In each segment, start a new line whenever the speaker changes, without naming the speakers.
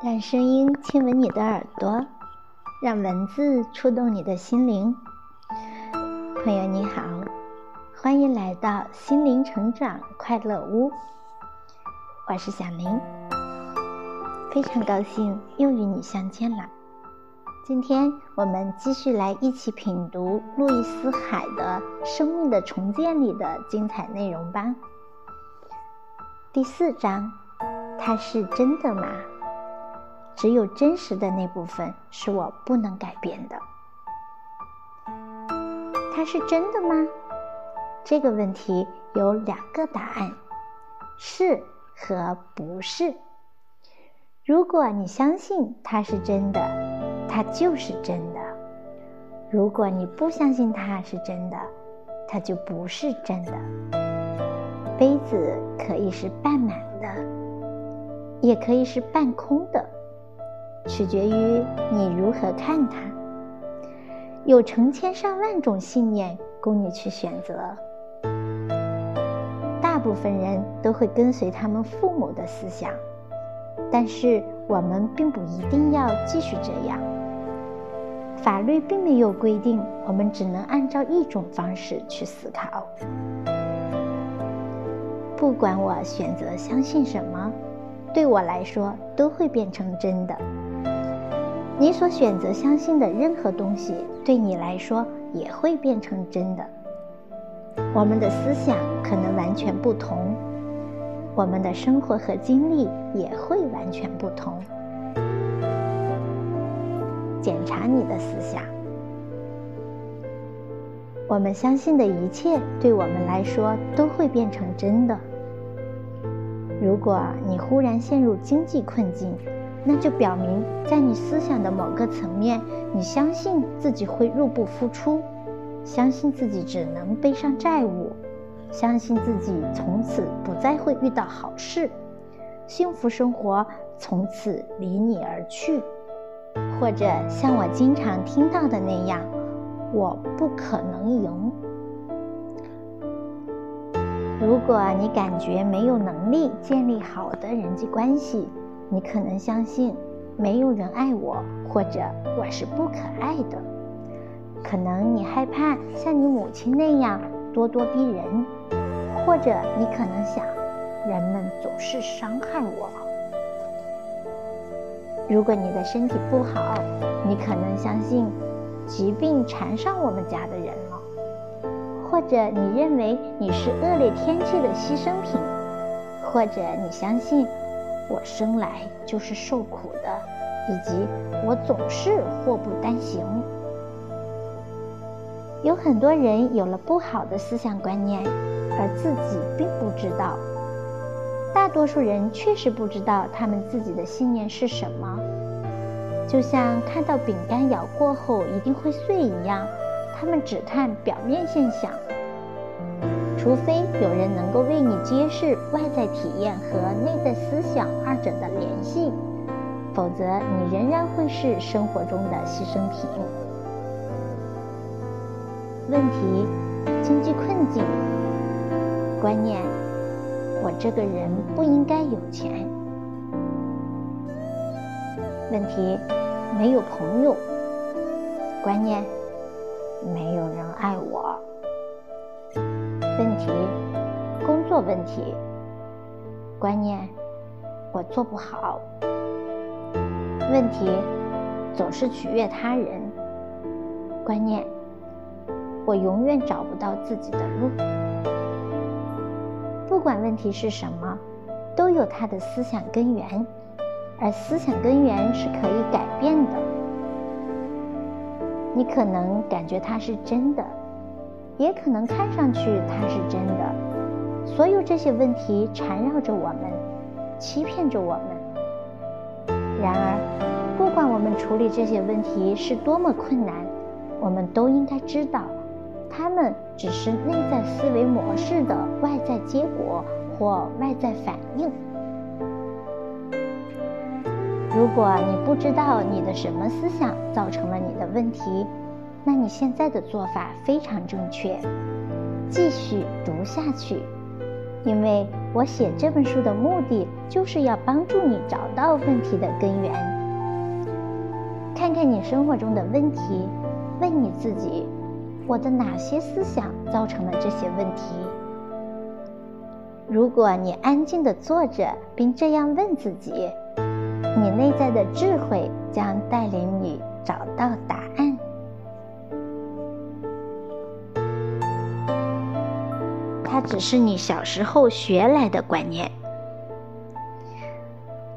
让声音亲吻你的耳朵，让文字触动你的心灵。朋友你好，欢迎来到心灵成长快乐屋。我是小林，非常高兴又与你相见了。今天我们继续来一起品读路易斯·海的《生命的重建》里的精彩内容吧。第四章，它是真的吗？只有真实的那部分是我不能改变的。它是真的吗？这个问题有两个答案：是和不是。如果你相信它是真的，它就是真的；如果你不相信它是真的，它就不是真的。杯子可以是半满的，也可以是半空的。取决于你如何看它。有成千上万种信念供你去选择。大部分人都会跟随他们父母的思想，但是我们并不一定要继续这样。法律并没有规定我们只能按照一种方式去思考。不管我选择相信什么，对我来说都会变成真的。你所选择相信的任何东西，对你来说也会变成真的。我们的思想可能完全不同，我们的生活和经历也会完全不同。检查你的思想，我们相信的一切，对我们来说都会变成真的。如果你忽然陷入经济困境，那就表明，在你思想的某个层面，你相信自己会入不敷出，相信自己只能背上债务，相信自己从此不再会遇到好事，幸福生活从此离你而去，或者像我经常听到的那样，我不可能赢。如果你感觉没有能力建立好的人际关系，你可能相信没有人爱我，或者我是不可爱的。可能你害怕像你母亲那样咄咄逼人，或者你可能想人们总是伤害我。如果你的身体不好，你可能相信疾病缠上我们家的人了，或者你认为你是恶劣天气的牺牲品，或者你相信。我生来就是受苦的，以及我总是祸不单行。有很多人有了不好的思想观念，而自己并不知道。大多数人确实不知道他们自己的信念是什么，就像看到饼干咬过后一定会碎一样，他们只看表面现象。除非有人能够为你揭示外在体验和内在思想二者的联系，否则你仍然会是生活中的牺牲品。问题：经济困境。观念：我这个人不应该有钱。问题：没有朋友。观念：没有人爱我。问题，工作问题，观念，我做不好。问题，总是取悦他人，观念，我永远找不到自己的路。不管问题是什么，都有它的思想根源，而思想根源是可以改变的。你可能感觉它是真的。也可能看上去它是真的。所有这些问题缠绕着我们，欺骗着我们。然而，不管我们处理这些问题是多么困难，我们都应该知道，它们只是内在思维模式的外在结果或外在反应。如果你不知道你的什么思想造成了你的问题，那你现在的做法非常正确，继续读下去，因为我写这本书的目的就是要帮助你找到问题的根源。看看你生活中的问题，问你自己：我的哪些思想造成了这些问题？如果你安静地坐着，并这样问自己，你内在的智慧将带领你找到答案。它只是你小时候学来的观念。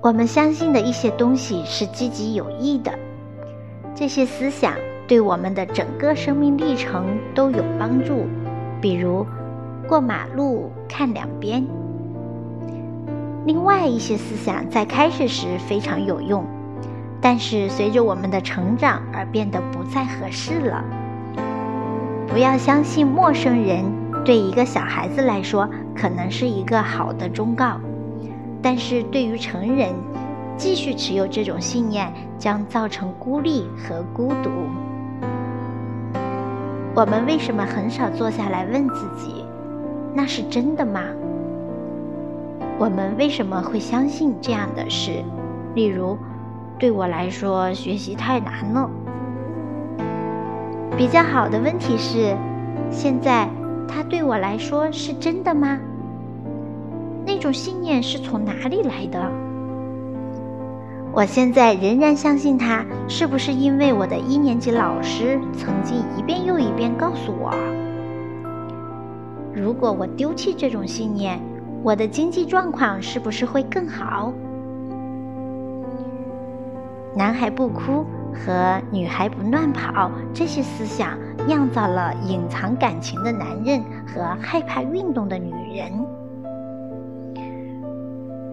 我们相信的一些东西是积极有益的，这些思想对我们的整个生命历程都有帮助。比如，过马路看两边。另外一些思想在开始时非常有用，但是随着我们的成长而变得不再合适了。不要相信陌生人。对一个小孩子来说，可能是一个好的忠告，但是对于成人，继续持有这种信念将造成孤立和孤独。我们为什么很少坐下来问自己，那是真的吗？我们为什么会相信这样的事？例如，对我来说学习太难了。比较好的问题是，现在。它对我来说是真的吗？那种信念是从哪里来的？我现在仍然相信它，是不是因为我的一年级老师曾经一遍又一遍告诉我？如果我丢弃这种信念，我的经济状况是不是会更好？男孩不哭。和女孩不乱跑这些思想酿造了隐藏感情的男人和害怕运动的女人。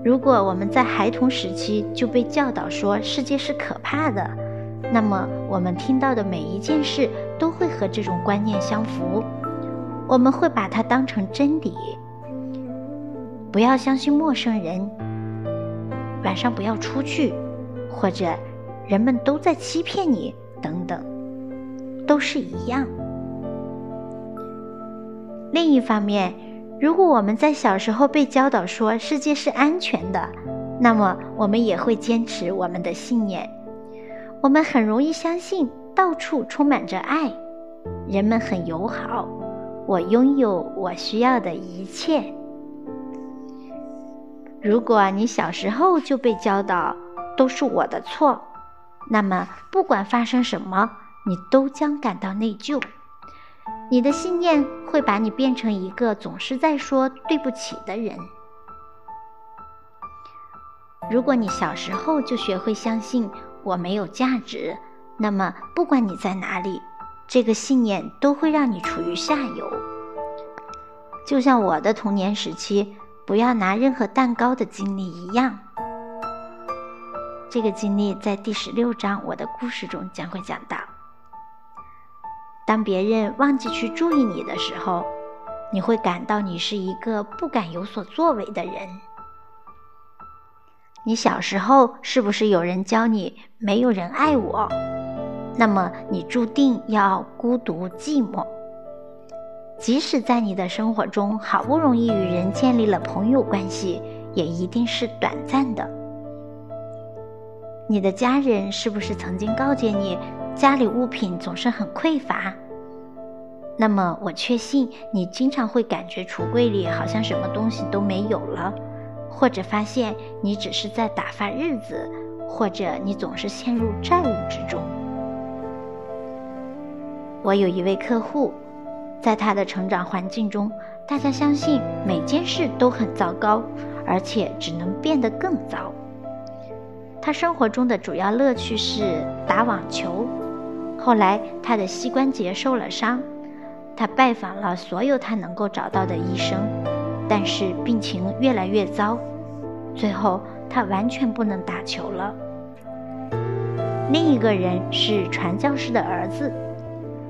如果我们在孩童时期就被教导说世界是可怕的，那么我们听到的每一件事都会和这种观念相符，我们会把它当成真理。不要相信陌生人，晚上不要出去，或者。人们都在欺骗你，等等，都是一样。另一方面，如果我们在小时候被教导说世界是安全的，那么我们也会坚持我们的信念。我们很容易相信到处充满着爱，人们很友好，我拥有我需要的一切。如果你小时候就被教导都是我的错。那么，不管发生什么，你都将感到内疚。你的信念会把你变成一个总是在说对不起的人。如果你小时候就学会相信我没有价值，那么不管你在哪里，这个信念都会让你处于下游。就像我的童年时期不要拿任何蛋糕的经历一样。这个经历在第十六章我的故事中将会讲到。当别人忘记去注意你的时候，你会感到你是一个不敢有所作为的人。你小时候是不是有人教你没有人爱我？那么你注定要孤独寂寞。即使在你的生活中好不容易与人建立了朋友关系，也一定是短暂的。你的家人是不是曾经告诫你，家里物品总是很匮乏？那么我确信你经常会感觉橱柜里好像什么东西都没有了，或者发现你只是在打发日子，或者你总是陷入债务之中。我有一位客户，在他的成长环境中，大家相信每件事都很糟糕，而且只能变得更糟。他生活中的主要乐趣是打网球。后来，他的膝关节受了伤，他拜访了所有他能够找到的医生，但是病情越来越糟。最后，他完全不能打球了。另一个人是传教士的儿子，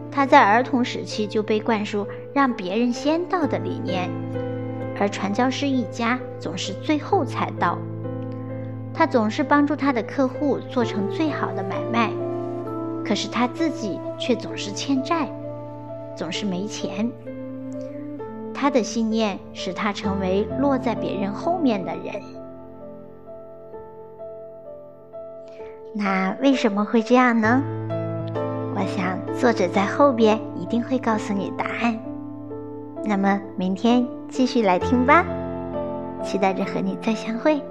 他在儿童时期就被灌输让别人先到的理念，而传教士一家总是最后才到。他总是帮助他的客户做成最好的买卖，可是他自己却总是欠债，总是没钱。他的信念使他成为落在别人后面的人。那为什么会这样呢？我想作者在后边一定会告诉你答案。那么明天继续来听吧，期待着和你再相会，